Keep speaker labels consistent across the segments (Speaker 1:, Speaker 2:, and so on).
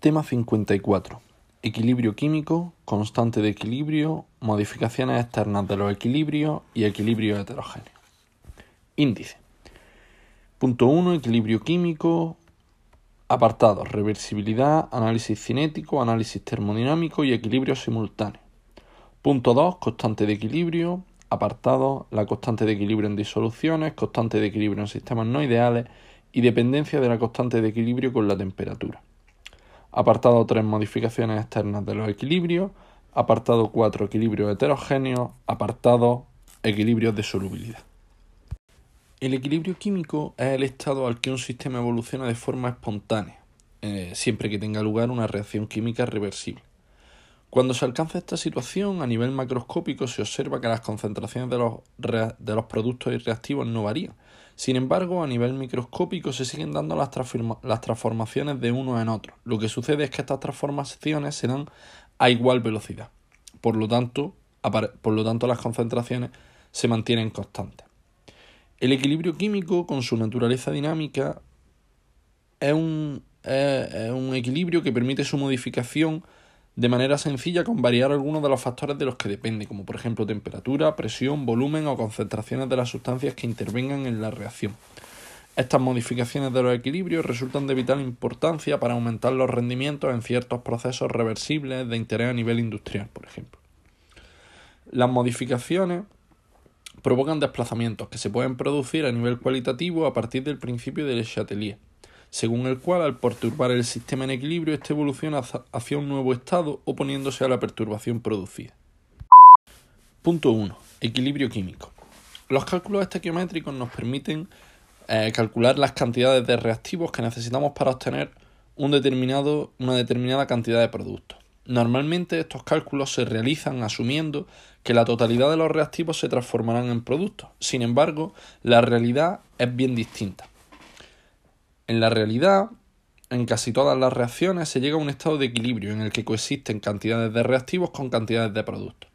Speaker 1: Tema 54. Equilibrio químico, constante de equilibrio, modificaciones externas de los equilibrios y equilibrio heterogéneo. Índice. Punto 1. Equilibrio químico. Apartados. Reversibilidad, análisis cinético, análisis termodinámico y equilibrio simultáneo. Punto 2. Constante de equilibrio. Apartados. La constante de equilibrio en disoluciones, constante de equilibrio en sistemas no ideales y dependencia de la constante de equilibrio con la temperatura. Apartado 3, modificaciones externas de los equilibrios. Apartado 4, equilibrios heterogéneos. Apartado, equilibrios de solubilidad. El equilibrio químico es el estado al que un sistema evoluciona de forma espontánea, eh, siempre que tenga lugar una reacción química reversible. Cuando se alcanza esta situación, a nivel macroscópico se observa que las concentraciones de los, de los productos y reactivos no varían. Sin embargo, a nivel microscópico se siguen dando las, las transformaciones de uno en otro. Lo que sucede es que estas transformaciones se dan a igual velocidad. Por lo tanto, por lo tanto las concentraciones se mantienen constantes. El equilibrio químico, con su naturaleza dinámica, es un, es un equilibrio que permite su modificación de manera sencilla con variar algunos de los factores de los que depende, como por ejemplo temperatura, presión, volumen o concentraciones de las sustancias que intervengan en la reacción. Estas modificaciones de los equilibrios resultan de vital importancia para aumentar los rendimientos en ciertos procesos reversibles de interés a nivel industrial, por ejemplo. Las modificaciones provocan desplazamientos que se pueden producir a nivel cualitativo a partir del principio del Chatelier según el cual al perturbar el sistema en equilibrio, este evoluciona hacia un nuevo estado oponiéndose a la perturbación producida. Punto 1. Equilibrio químico. Los cálculos estequiométricos nos permiten eh, calcular las cantidades de reactivos que necesitamos para obtener una determinada cantidad de productos. Normalmente estos cálculos se realizan asumiendo que la totalidad de los reactivos se transformarán en productos. Sin embargo, la realidad es bien distinta. En la realidad, en casi todas las reacciones se llega a un estado de equilibrio en el que coexisten cantidades de reactivos con cantidades de productos.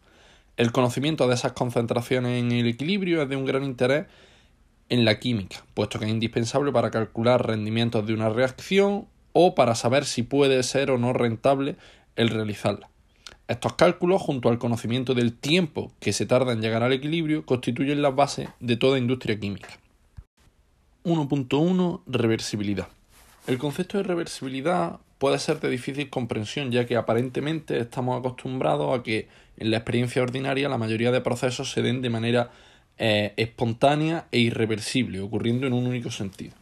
Speaker 1: El conocimiento de esas concentraciones en el equilibrio es de un gran interés en la química, puesto que es indispensable para calcular rendimientos de una reacción o para saber si puede ser o no rentable el realizarla. Estos cálculos, junto al conocimiento del tiempo que se tarda en llegar al equilibrio, constituyen la base de toda industria química. 1.1 Reversibilidad. El concepto de reversibilidad puede ser de difícil comprensión ya que aparentemente estamos acostumbrados a que en la experiencia ordinaria la mayoría de procesos se den de manera eh, espontánea e irreversible, ocurriendo en un único sentido.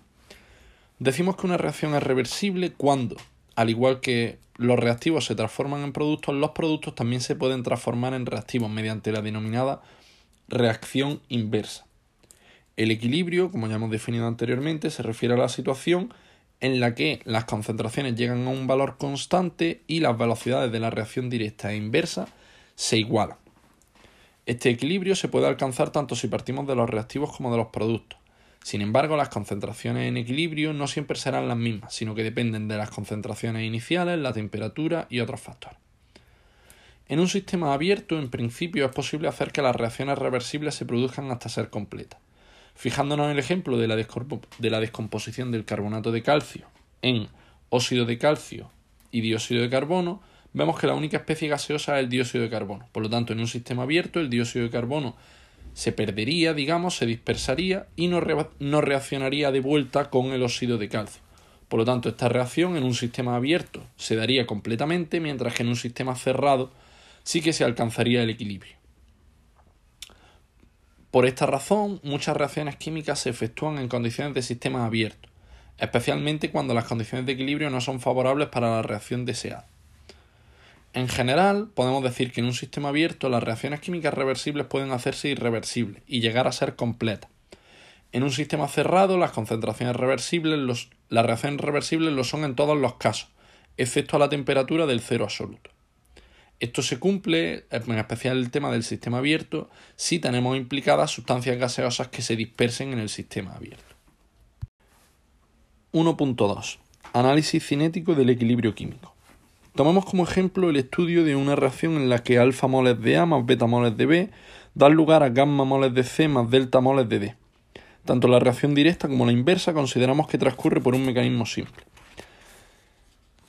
Speaker 1: Decimos que una reacción es reversible cuando, al igual que los reactivos se transforman en productos, los productos también se pueden transformar en reactivos mediante la denominada reacción inversa. El equilibrio, como ya hemos definido anteriormente, se refiere a la situación en la que las concentraciones llegan a un valor constante y las velocidades de la reacción directa e inversa se igualan. Este equilibrio se puede alcanzar tanto si partimos de los reactivos como de los productos. Sin embargo, las concentraciones en equilibrio no siempre serán las mismas, sino que dependen de las concentraciones iniciales, la temperatura y otros factores. En un sistema abierto, en principio, es posible hacer que las reacciones reversibles se produzcan hasta ser completas. Fijándonos en el ejemplo de la, de la descomposición del carbonato de calcio en óxido de calcio y dióxido de carbono, vemos que la única especie gaseosa es el dióxido de carbono. Por lo tanto, en un sistema abierto, el dióxido de carbono se perdería, digamos, se dispersaría y no, reaccionaría de vuelta con el óxido de calcio. Por lo tanto, esta reacción en un sistema abierto se daría completamente, mientras que en un sistema cerrado sí que se alcanzaría el equilibrio. Por esta razón, muchas reacciones químicas se efectúan en condiciones de sistemas abiertos, especialmente cuando las condiciones de equilibrio no son favorables para la reacción deseada. En general, podemos decir que en un sistema abierto las reacciones químicas reversibles pueden hacerse irreversibles y llegar a ser completas. En un sistema cerrado, las concentraciones reversibles, las reacciones reversibles lo son en todos los casos, excepto a la temperatura del cero absoluto. Esto se cumple, en especial el tema del sistema abierto, si tenemos implicadas sustancias gaseosas que se dispersen en el sistema abierto. 1.2. Análisis cinético del equilibrio químico. Tomamos como ejemplo el estudio de una reacción en la que alfa moles de A más beta moles de B dan lugar a gamma moles de C más delta moles de D. Tanto la reacción directa como la inversa consideramos que transcurre por un mecanismo simple.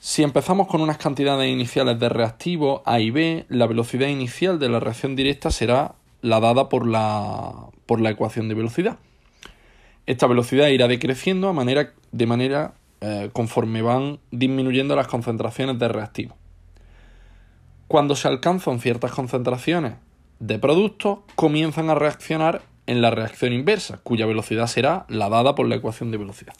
Speaker 1: Si empezamos con unas cantidades iniciales de reactivos A y B, la velocidad inicial de la reacción directa será la dada por la, por la ecuación de velocidad. Esta velocidad irá decreciendo de manera eh, conforme van disminuyendo las concentraciones de reactivos. Cuando se alcanzan ciertas concentraciones de productos, comienzan a reaccionar en la reacción inversa, cuya velocidad será la dada por la ecuación de velocidad.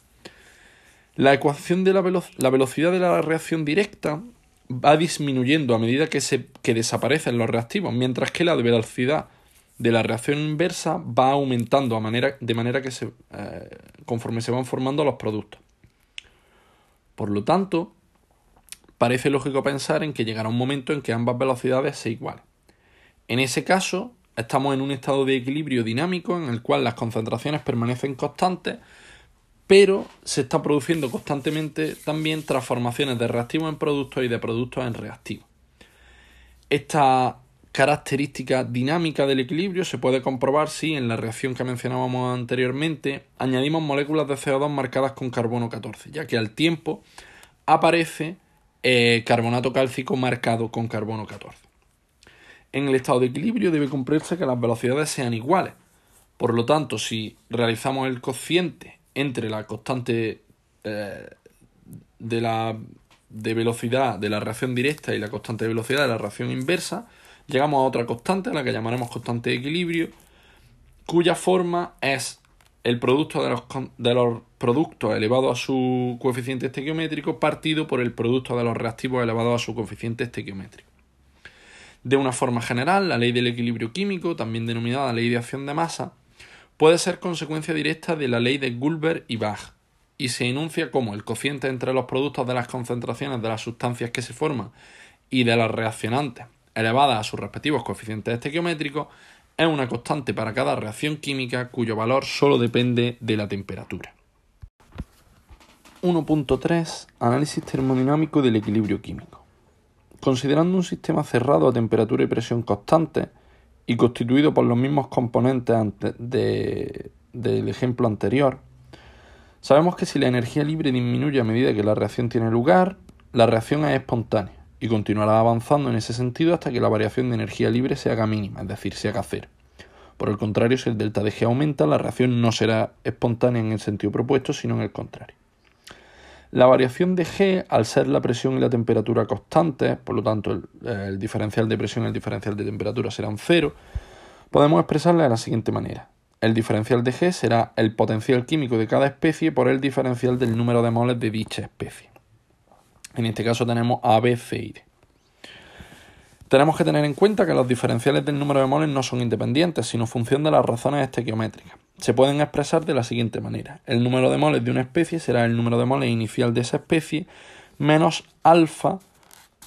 Speaker 1: La ecuación de la, la velocidad de la reacción directa va disminuyendo a medida que, se, que desaparecen los reactivos, mientras que la velocidad de la reacción inversa va aumentando manera, de manera que se, eh, conforme se van formando los productos. Por lo tanto, parece lógico pensar en que llegará un momento en que ambas velocidades se igualen. En ese caso, estamos en un estado de equilibrio dinámico en el cual las concentraciones permanecen constantes pero se está produciendo constantemente también transformaciones de reactivos en productos y de productos en reactivos. Esta característica dinámica del equilibrio se puede comprobar si en la reacción que mencionábamos anteriormente añadimos moléculas de CO2 marcadas con carbono 14, ya que al tiempo aparece eh, carbonato cálcico marcado con carbono 14. En el estado de equilibrio debe cumplirse que las velocidades sean iguales. Por lo tanto, si realizamos el cociente entre la constante eh, de la de velocidad de la reacción directa y la constante de velocidad de la reacción inversa, llegamos a otra constante, a la que llamaremos constante de equilibrio, cuya forma es el producto de los, de los productos elevado a su coeficiente estequiométrico partido por el producto de los reactivos elevado a su coeficiente estequiométrico. De una forma general, la ley del equilibrio químico, también denominada ley de acción de masa, puede ser consecuencia directa de la ley de Gulber y Bach y se enuncia como el cociente entre los productos de las concentraciones de las sustancias que se forman y de las reaccionantes elevadas a sus respectivos coeficientes estequiométricos es una constante para cada reacción química cuyo valor solo depende de la temperatura. 1.3 Análisis termodinámico del equilibrio químico. Considerando un sistema cerrado a temperatura y presión constantes, y constituido por los mismos componentes del ejemplo anterior, sabemos que si la energía libre disminuye a medida que la reacción tiene lugar, la reacción es espontánea y continuará avanzando en ese sentido hasta que la variación de energía libre se haga mínima, es decir, se haga cero. Por el contrario, si el delta de G aumenta, la reacción no será espontánea en el sentido propuesto, sino en el contrario. La variación de G, al ser la presión y la temperatura constantes, por lo tanto el, diferencial de presión y el diferencial de temperatura serán cero, podemos expresarla de la siguiente manera. El diferencial de G será el potencial químico de cada especie por el diferencial del número de moles de dicha especie. En este caso tenemos A. Tenemos que tener en cuenta que los diferenciales del número de moles no son independientes, sino función de las razones estequiométricas. Se pueden expresar de la siguiente manera. El número de moles de una especie será el número de moles inicial de esa especie menos alfa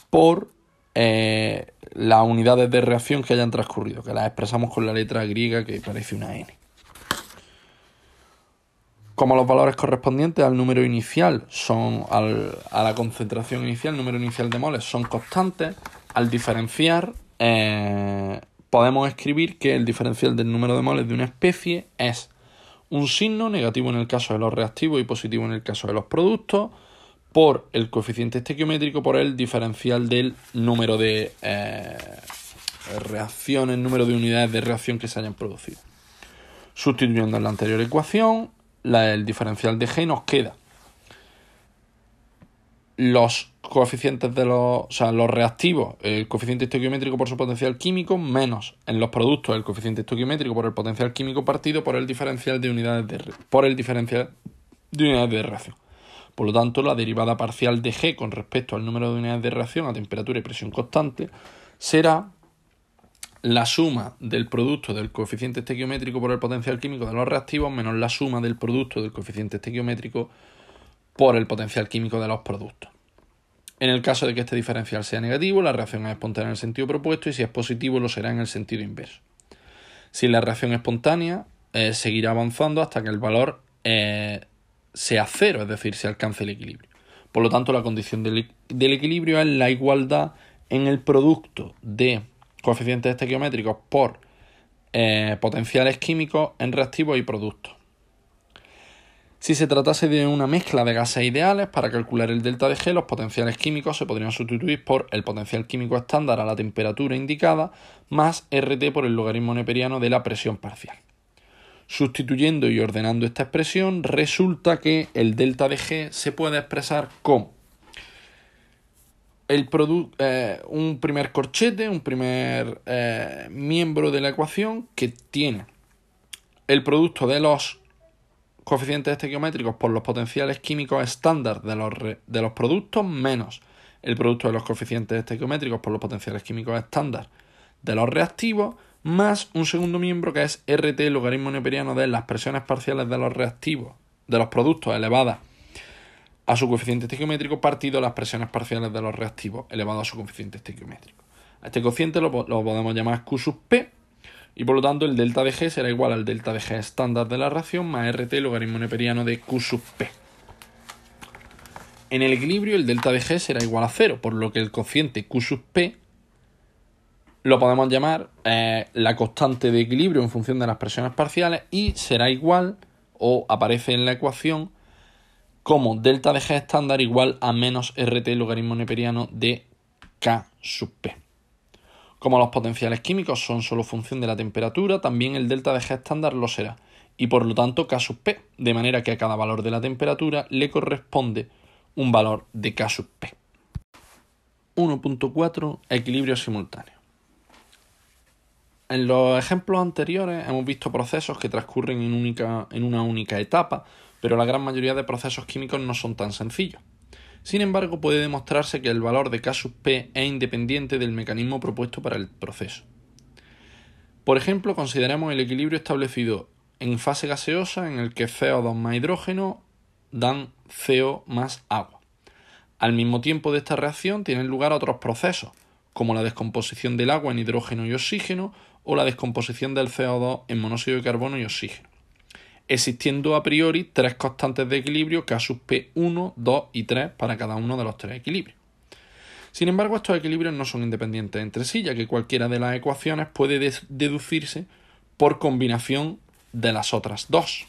Speaker 1: por eh, las unidades de reacción que hayan transcurrido, que las expresamos con la letra griega que parece una n. Como los valores correspondientes al número inicial son a la concentración inicial, el número inicial de moles son constantes, al diferenciar, eh, podemos escribir que el diferencial del número de moles de una especie es un signo negativo en el caso de los reactivos y positivo en el caso de los productos por el coeficiente estequiométrico por el diferencial del número de eh, reacciones, número de unidades de reacción que se hayan producido. Sustituyendo en la anterior ecuación, el diferencial de G nos queda los coeficientes de los, o sea, los reactivos, el coeficiente estoquiométrico por su potencial químico, menos en los productos el coeficiente estoquiométrico por el potencial químico partido por el diferencial de unidades de por el diferencial de unidades de reacción. Por lo tanto, la derivada parcial de G con respecto al número de unidades de reacción a temperatura y presión constante será la suma del producto del coeficiente estequiométrico por el potencial químico de los reactivos menos la suma del producto del coeficiente estequiométrico por el potencial químico de los productos. En el caso de que este diferencial sea negativo, la reacción es espontánea en el sentido propuesto y si es positivo lo será en el sentido inverso. Si la reacción espontánea, eh, seguirá avanzando hasta que el valor eh, sea cero, es decir, se alcance el equilibrio. Por lo tanto, la condición del, equilibrio es la igualdad en el producto de coeficientes estequiométricos por eh, potenciales químicos en reactivos y productos. Si se tratase de una mezcla de gases ideales, para calcular el delta de G, los potenciales químicos se podrían sustituir por el potencial químico estándar a la temperatura indicada más RT por el logaritmo neperiano de la presión parcial. Sustituyendo y ordenando esta expresión, resulta que el delta de G se puede expresar como el eh, un primer corchete, un primer eh, miembro de la ecuación que tiene el producto de los coeficientes estequiométricos por los potenciales químicos estándar de los, de los productos menos el producto de los coeficientes estequiométricos por los potenciales químicos estándar de los reactivos más un segundo miembro que es RT, logaritmo neperiano de las presiones parciales de los reactivos, de los productos elevadas a su coeficiente estequiométrico partido las presiones parciales de los reactivos elevadas a su coeficiente estequiométrico. A este cociente lo, lo podemos llamar Q sub P y por lo tanto el delta de G será igual al delta de G estándar de la reacción más RT logaritmo neperiano de Q sub P. En el equilibrio el delta de G será igual a cero, por lo que el cociente Q sub P lo podemos llamar eh, la constante de equilibrio en función de las presiones parciales y será igual o aparece en la ecuación como delta de G estándar igual a menos RT logaritmo neperiano de K sub P. Como los potenciales químicos son solo función de la temperatura, también el delta de G estándar lo será, y por lo tanto K P, de manera que a cada valor de la temperatura le corresponde un valor de K sub P. 1.4 Equilibrio simultáneo. En los ejemplos anteriores hemos visto procesos que transcurren en, única, en una única etapa, pero la gran mayoría de procesos químicos no son tan sencillos. Sin embargo, puede demostrarse que el valor de K P es independiente del mecanismo propuesto para el proceso. Por ejemplo, consideramos el equilibrio establecido en fase gaseosa en el que CO2 más hidrógeno dan CO más agua. Al mismo tiempo de esta reacción tienen lugar otros procesos, como la descomposición del agua en hidrógeno y oxígeno o la descomposición del CO2 en monóxido de carbono y oxígeno existiendo a priori tres constantes de equilibrio K sub P 1, 2 y 3 para cada uno de los tres equilibrios. Sin embargo, estos equilibrios no son independientes entre sí, ya que cualquiera de las ecuaciones puede deducirse por combinación de las otras dos.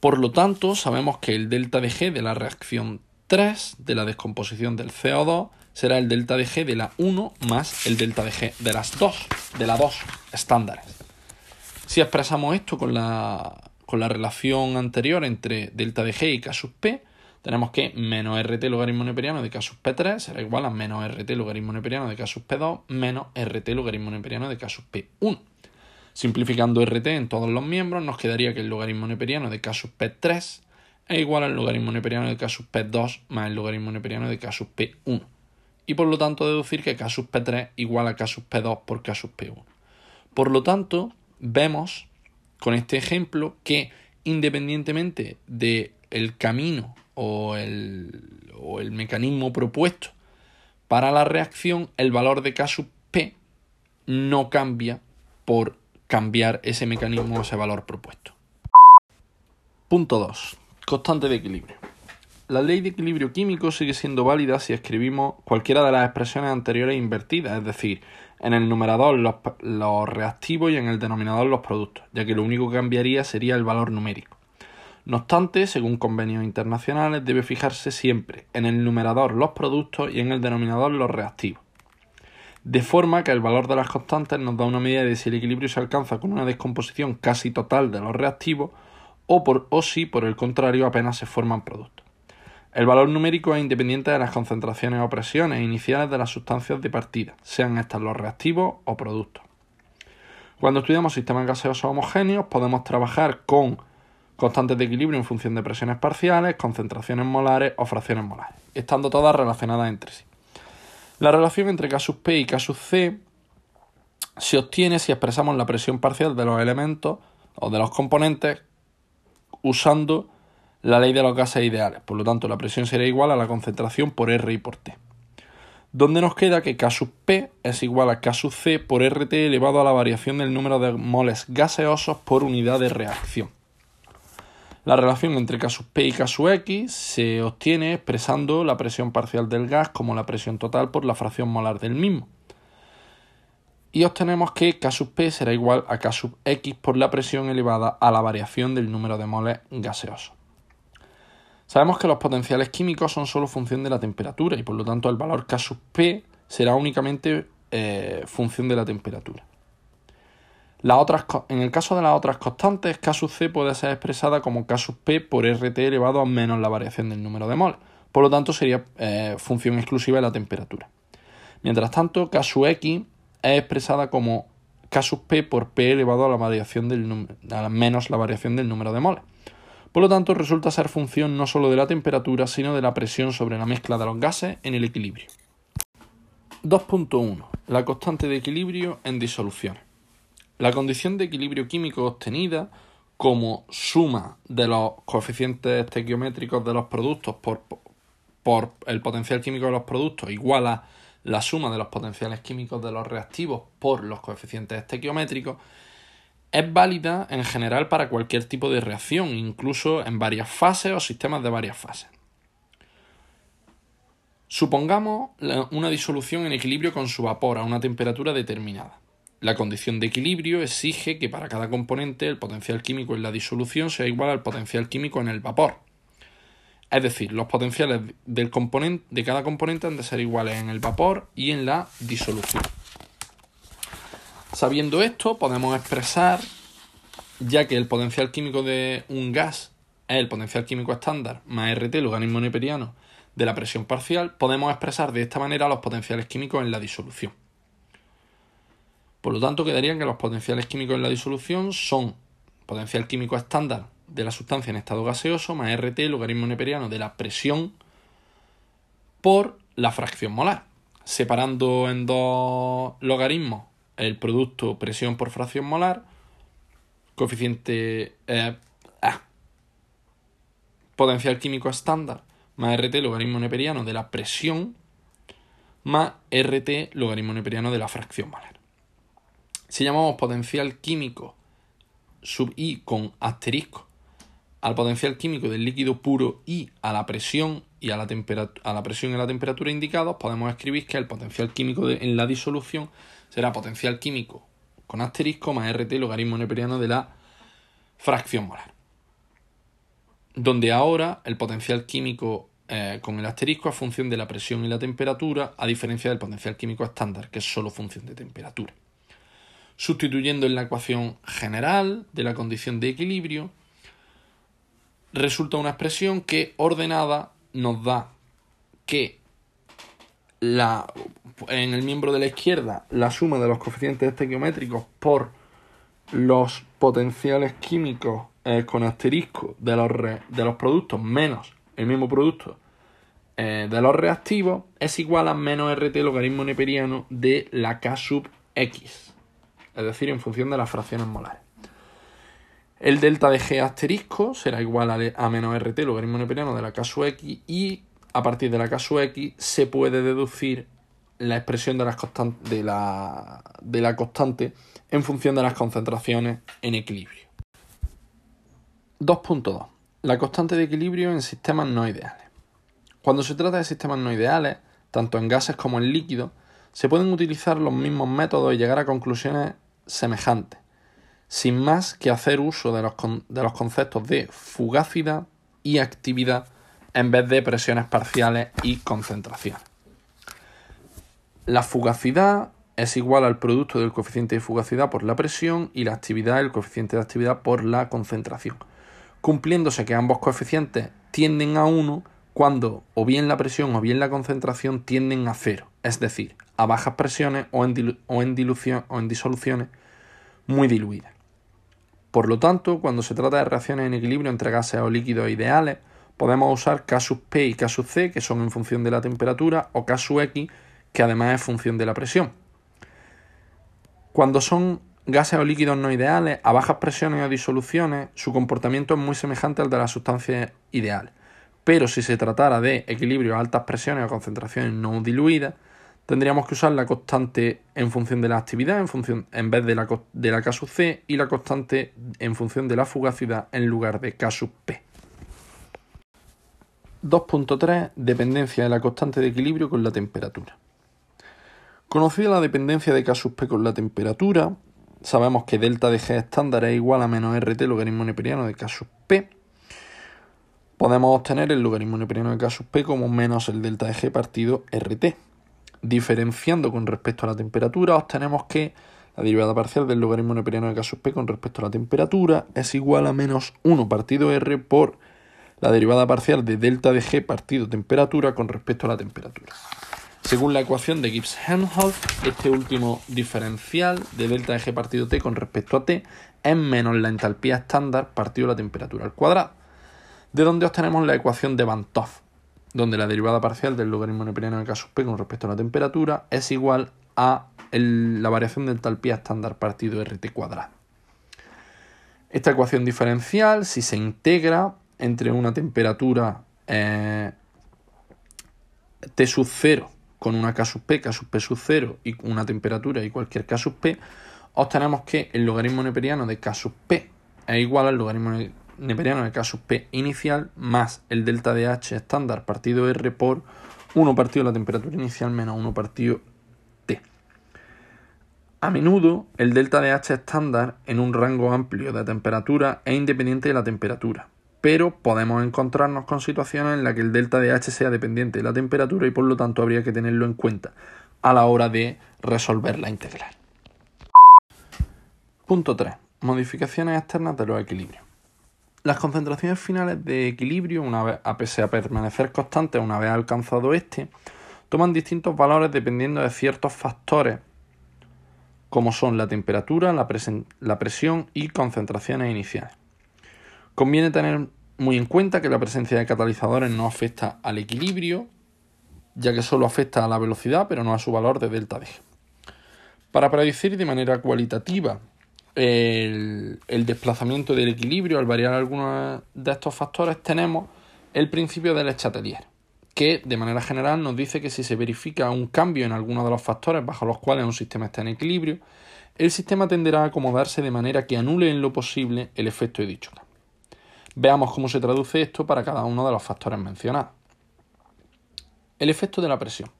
Speaker 1: Por lo tanto, sabemos que el delta de G de la reacción 3 de la descomposición del CO2 será el delta de G de la 1 más el delta de G de las 2, de la 2 estándares. Si expresamos esto con la, con la relación anterior entre delta de G y K sub P, tenemos que menos RT logaritmo neperiano de K sub P3 será igual a menos RT logaritmo neperiano de K sub P2 menos RT logaritmo neperiano de K sub P1. Simplificando RT en todos los miembros, nos quedaría que el logaritmo neperiano de K sub P3 es igual al logaritmo neperiano de K sub P2 más el logaritmo neperiano de K sub P1. Y por lo tanto deducir que K sub P3 igual a K sub P2 por K sub P1. Por lo tanto, vemos con este ejemplo que independientemente del el camino o el, o el mecanismo propuesto para la reacción, el valor de K P no cambia por cambiar ese mecanismo o ese valor propuesto. Punto 2. Constante de equilibrio. La ley de equilibrio químico sigue siendo válida si escribimos cualquiera de las expresiones anteriores invertidas, es decir, en el numerador los, reactivos y en el denominador los productos, ya que lo único que cambiaría sería el valor numérico. No obstante, según convenios internacionales, debe fijarse siempre en el numerador los productos y en el denominador los reactivos. De forma que el valor de las constantes nos da una medida de si el equilibrio se alcanza con una descomposición casi total de los reactivos o, o si, por el contrario, apenas se forman productos. El valor numérico es independiente de las concentraciones o presiones iniciales de las sustancias de partida, sean estas los reactivos o productos. Cuando estudiamos sistemas gaseosos homogéneos podemos trabajar con constantes de equilibrio en función de presiones parciales, concentraciones molares o fracciones molares, estando todas relacionadas entre sí. La relación entre K sub P y K sub C se obtiene si expresamos la presión parcial de los elementos o de los componentes usando la ley de los gases ideales. Por lo tanto, la presión será igual a la concentración por R y por T. Donde nos queda que K sub P es igual a K sub C por RT elevado a la variación del número de moles gaseosos por unidad de reacción. La relación entre K sub P y K sub X se obtiene expresando la presión parcial del gas como la presión total por la fracción molar del mismo. y obtenemos que K sub P será igual a K sub X por la presión elevada a la variación del número de moles gaseosos. Sabemos que los potenciales químicos son solo función de la temperatura y por lo tanto el valor K sub P será únicamente eh, función de la temperatura. en el caso de las otras constantes, K sub C puede ser expresada como K sub P por RT elevado a menos la variación del número de moles. Por lo tanto, sería eh, función exclusiva de la temperatura. Mientras tanto, K sub X es expresada como K P por P elevado a la variación del a menos la variación del número de moles. Por lo tanto, resulta ser función no solo de la temperatura, sino de la presión sobre la mezcla de los gases en el equilibrio. 2.1. La constante de equilibrio en disoluciones. La condición de equilibrio químico obtenida como suma de los coeficientes estequiométricos de los productos por, por el potencial químico de los productos igual a la suma de los potenciales químicos de los reactivos por los coeficientes estequiométricos es válida en general para cualquier tipo de reacción, incluso en varias fases o sistemas de varias fases. Supongamos una disolución en equilibrio con su vapor a una temperatura determinada. La condición de equilibrio exige que para cada componente el potencial químico en la disolución sea igual al potencial químico en el vapor. Es decir, los potenciales del componente, de cada componente han de ser iguales en el vapor y en la disolución. Sabiendo esto, podemos expresar, ya que el potencial químico de un gas es el potencial químico estándar más RT, logaritmo neperiano, de la presión parcial, podemos expresar de esta manera los potenciales químicos en la disolución. Por lo tanto, quedarían que los potenciales químicos en la disolución son potencial químico estándar de la sustancia en estado gaseoso más RT, logaritmo neperiano de la presión por la fracción molar. Separando en dos logaritmos el producto presión por fracción molar, coeficiente eh, potencial químico estándar más RT logaritmo neperiano de la presión más RT logaritmo neperiano de la fracción molar. Si llamamos potencial químico sub I con asterisco al potencial químico del líquido puro y a la presión y a la, a la presión y a la temperatura indicados, podemos escribir que el potencial químico en la disolución será potencial químico con asterisco más RT logaritmo neperiano de la fracción molar. Donde ahora el potencial químico eh, con el asterisco es función de la presión y la temperatura, a diferencia del potencial químico estándar, que es solo función de temperatura. Sustituyendo en la ecuación general de la condición de equilibrio, resulta una expresión que ordenada nos da que la en el miembro de la izquierda la suma de los coeficientes estequiométricos por los potenciales químicos eh, con asterisco de los, de los productos menos el mismo producto eh, de los reactivos es igual a menos RT logaritmo neperiano de la K sub X, es decir, en función de las fracciones molares. El delta de G asterisco será igual a, a menos RT logaritmo neperiano de la K sub X y a partir de la sub X se puede deducir la expresión de, las de, la, de la constante en función de las concentraciones en equilibrio. 2.2. La constante de equilibrio en sistemas no ideales. Cuando se trata de sistemas no ideales, tanto en gases como en líquidos, se pueden utilizar los mismos métodos y llegar a conclusiones semejantes, sin más que hacer uso de los, de los conceptos de fugacidad y actividad en vez de presiones parciales y concentraciones. La fugacidad es igual al producto del coeficiente de fugacidad por la presión y la actividad el coeficiente de actividad por la concentración, cumpliéndose que ambos coeficientes tienden a 1 cuando o bien la presión o bien la concentración tienden a cero, es decir, a bajas presiones o en, o en, dilución, o en disoluciones muy diluidas. Por lo tanto, cuando se trata de reacciones en equilibrio entre gases o líquidos ideales, podemos usar sub P y sub C, que son en función de la temperatura, o sub X, que además es función de la presión. Cuando son gases o líquidos no ideales, a bajas presiones o disoluciones, su comportamiento es muy semejante al de las sustancias ideales. Pero si se tratara de equilibrio a altas presiones o concentraciones no diluidas, tendríamos que usar la constante en función de la actividad en, función, en vez de la, de la sub C y la constante en función de la fugacidad en lugar de sub P. 2.3 Dependencia de la constante de equilibrio con la temperatura. Conocida la dependencia de K sub P con la temperatura, sabemos que delta de G estándar es igual a menos RT logaritmo neperiano de K sub P. Podemos obtener el logaritmo neperiano de K sub P como menos el delta de G partido RT. Diferenciando con respecto a la temperatura, obtenemos que la derivada parcial del logaritmo neperiano de K sub P con respecto a la temperatura es igual a menos 1 partido R por la derivada parcial de delta de G partido temperatura con respecto a la temperatura. Según la ecuación de Gibbs-Helmholtz, este último diferencial de delta de G partido T con respecto a T es menos la entalpía estándar partido la temperatura al cuadrado, de donde obtenemos la ecuación de Van donde la derivada parcial del logaritmo neperiano de K sub P con respecto a la temperatura es igual a la variación de entalpía estándar partido RT cuadrado. Esta ecuación diferencial, si se integra entre una temperatura eh, T sub 0 con una K sub P, K sub P sub 0 y una temperatura y cualquier K sub P, obtenemos que el logaritmo neperiano de K sub P es igual al logaritmo neperiano de K sub P inicial más el delta de H estándar partido R por 1 partido la temperatura inicial menos 1 partido T. A menudo el delta de H estándar en un rango amplio de temperatura es independiente de la temperatura, pero podemos encontrarnos con situaciones en las que el delta de H sea dependiente de la temperatura y por lo tanto habría que tenerlo en cuenta a la hora de resolver la integral. Punto 3. Modificaciones externas de los equilibrios. Las concentraciones finales de equilibrio, una vez, a pesar de permanecer constantes una vez alcanzado este, toman distintos valores dependiendo de ciertos factores como son la temperatura, la, la presión y concentraciones iniciales. Conviene tener muy en cuenta que la presencia de catalizadores no afecta al equilibrio, ya que solo afecta a la velocidad, pero no a su valor de delta D. Para predecir de manera cualitativa el, desplazamiento del equilibrio al variar algunos de estos factores, tenemos el principio del Chatelier, que de manera general nos dice que si se verifica un cambio en alguno de los factores bajo los cuales un sistema está en equilibrio, el sistema tenderá a acomodarse de manera que anule en lo posible el efecto de dicho cambio. Veamos cómo se traduce esto para cada uno de los factores mencionados. El efecto de la presión.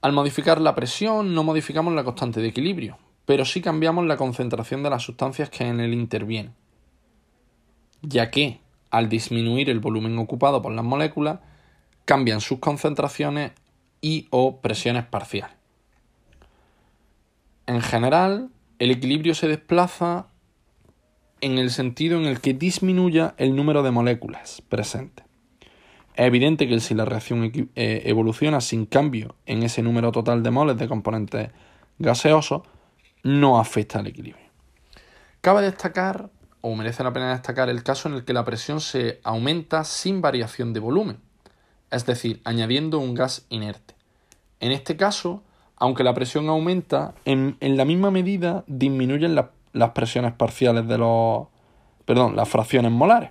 Speaker 1: Al modificar la presión no modificamos la constante de equilibrio, pero sí cambiamos la concentración de las sustancias que en él intervienen, ya que al disminuir el volumen ocupado por las moléculas, cambian sus concentraciones y o presiones parciales. En general, el equilibrio se desplaza en el sentido en el que disminuya el número de moléculas presentes. Es evidente que si la reacción eh, evoluciona sin cambio en ese número total de moles de componentes gaseosos, no afecta al equilibrio. Cabe destacar, o merece la pena destacar, el caso en el que la presión se aumenta sin variación de volumen, es decir, añadiendo un gas inerte. En este caso, aunque la presión aumenta, en, en la misma medida disminuyen las las presiones parciales de los... perdón, las fracciones molares.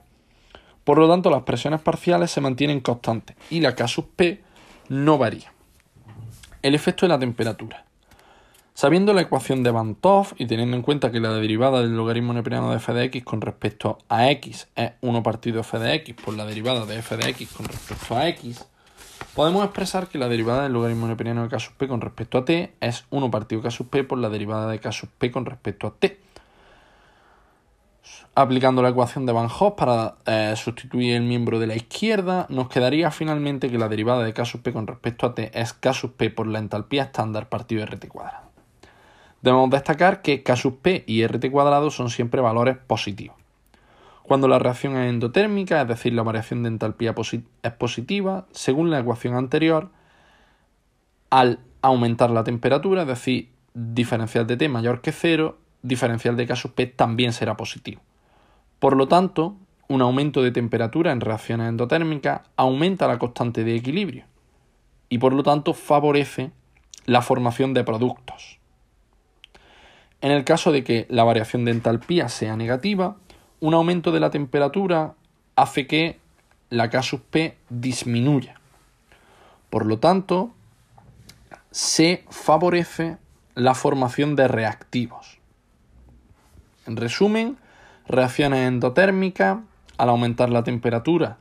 Speaker 1: Por lo tanto, las presiones parciales se mantienen constantes y la K sub P no varía. El efecto de la temperatura. Sabiendo la ecuación de Van y teniendo en cuenta que la derivada del logaritmo neperiano de f de x con respecto a x es 1 partido f de x por la derivada de f de x con respecto a x, podemos expresar que la derivada del logaritmo neperiano de k sub p con respecto a t es 1 partido k sub p por la derivada de k sub p con respecto a t Aplicando la ecuación de Van Hoff para eh, sustituir el miembro de la izquierda, nos quedaría finalmente que la derivada de K sub P con respecto a T es K sub P por la entalpía estándar partido RT cuadrado. Debemos destacar que K sub P y RT cuadrado son siempre valores positivos. Cuando la reacción es endotérmica, es decir, la variación de entalpía es positiva, según la ecuación anterior, al aumentar la temperatura, es decir, diferencial de T mayor que cero, diferencial de sub P también será positivo. Por lo tanto, un aumento de temperatura en reacciones endotérmicas aumenta la constante de equilibrio y por lo tanto favorece la formación de productos. En el caso de que la variación de entalpía sea negativa, un aumento de la temperatura hace que la K P disminuya. Por lo tanto, se favorece la formación de reactivos. En resumen, reacciones endotérmicas al aumentar la temperatura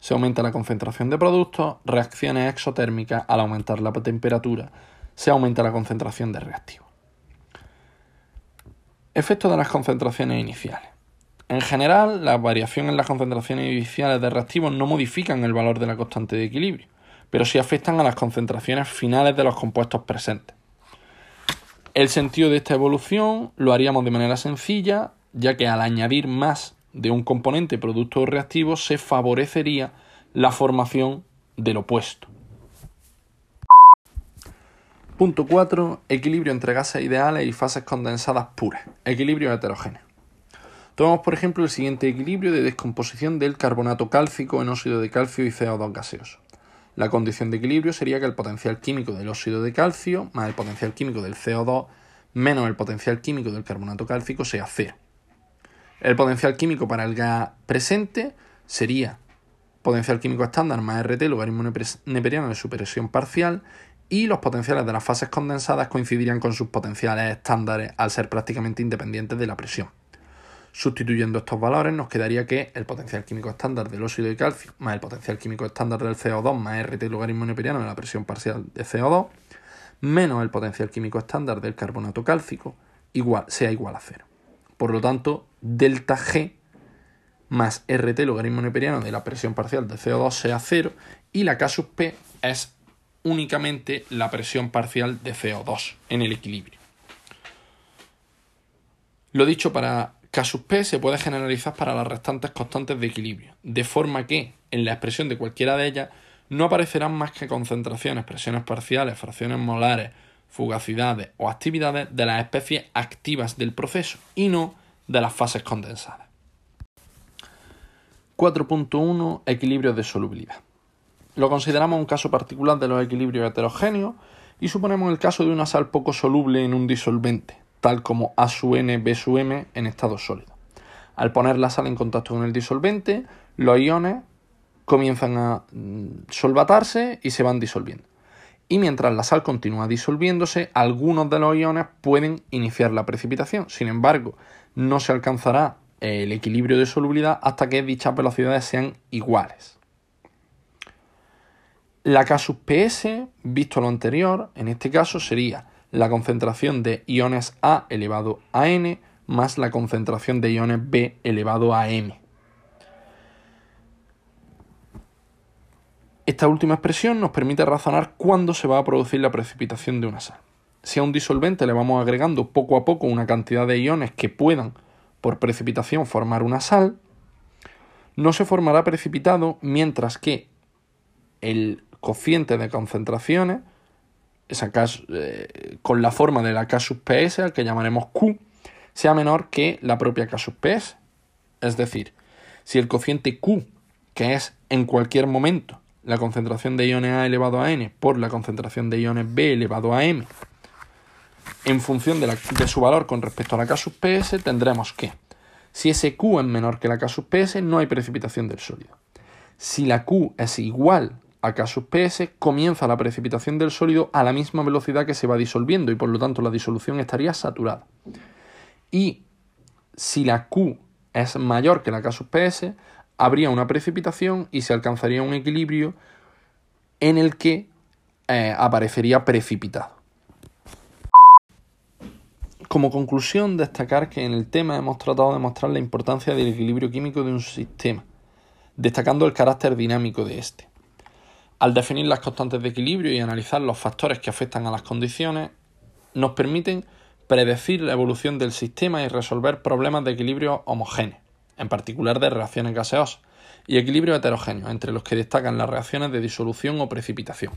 Speaker 1: se aumenta la concentración de productos, reacciones exotérmicas al aumentar la temperatura, se aumenta la concentración de reactivos. Efecto de las concentraciones iniciales. En general, la variación en las concentraciones iniciales de reactivos no modifican el valor de la constante de equilibrio, pero sí afectan a las concentraciones finales de los compuestos presentes. El sentido de esta evolución lo haríamos de manera sencilla, ya que al añadir más de un componente producto reactivo se favorecería la formación del opuesto. Punto 4. Equilibrio entre gases ideales y fases condensadas puras. Equilibrio heterogéneo. Tomamos por ejemplo el siguiente equilibrio de descomposición del carbonato cálcico en óxido de calcio y CO2 gaseoso. La condición de equilibrio sería que el potencial químico del óxido de calcio más el potencial químico del CO2 menos el potencial químico del carbonato cálcico sea cero. El potencial químico para el gas presente sería potencial químico estándar más RT, logaritmo neperiano de su presión parcial, y los potenciales de las fases condensadas coincidirían con sus potenciales estándares al ser prácticamente independientes de la presión. Sustituyendo estos valores nos quedaría que el potencial químico estándar del óxido de calcio más el potencial químico estándar del CO2 más RT logaritmo neperiano de la presión parcial de CO2 menos el potencial químico estándar del carbonato cálcico igual, sea igual a cero. Por lo tanto, delta G más RT logaritmo neperiano de la presión parcial de CO2 sea cero y la K sub P es únicamente la presión parcial de CO2 en el equilibrio. Lo dicho para Sub P se puede generalizar para las restantes constantes de equilibrio, de forma que en la expresión de cualquiera de ellas no aparecerán más que concentraciones, presiones parciales, fracciones molares, fugacidades o actividades de las especies activas del proceso y no de las fases condensadas. 4.1 Equilibrios de solubilidad. Lo consideramos un caso particular de los equilibrios heterogéneos y suponemos el caso de una sal poco soluble en un disolvente, tal como A N, B M en estado sólido. Al poner la sal en contacto con el disolvente, los iones comienzan a mm, solvatarse y se van disolviendo. Y mientras la sal continúa disolviéndose, algunos de los iones pueden iniciar la precipitación. Sin embargo, no se alcanzará el equilibrio de solubilidad hasta que dichas velocidades sean iguales. La K sub PS, visto lo anterior, en este caso sería la concentración de iones A elevado a N más la concentración de iones B elevado a M. Esta última expresión nos permite razonar cuándo se va a producir la precipitación de una sal. Si a un disolvente le vamos agregando poco a poco una cantidad de iones que puedan, por precipitación, formar una sal, no se formará precipitado mientras que el cociente de concentraciones, esa eh, con la forma de la K sub PS, al que llamaremos Q, sea menor que la propia K sub PS. Es decir, si el cociente Q, que es en cualquier momento la concentración de iones A elevado a n por la concentración de iones B elevado a m, en función de, de su valor con respecto a la K sub PS, tendremos que si ese Q es menor que la K sub PS, no hay precipitación del sólido. Si la Q es igual a sub PS, comienza la precipitación del sólido a la misma velocidad que se va disolviendo y por lo tanto la disolución estaría saturada. Y si la Q es mayor que la sub PS, habría una precipitación y se alcanzaría un equilibrio en el que eh, aparecería precipitado. Como conclusión, destacar que en el tema hemos tratado de mostrar la importancia del equilibrio químico de un sistema, destacando el carácter dinámico de este. Al definir las constantes de equilibrio y analizar los factores que afectan a las condiciones, nos permiten predecir la evolución del sistema y resolver problemas de equilibrio homogéneo, en particular de reacciones gaseosas, y equilibrio heterogéneo, entre los que destacan las reacciones de disolución o precipitación.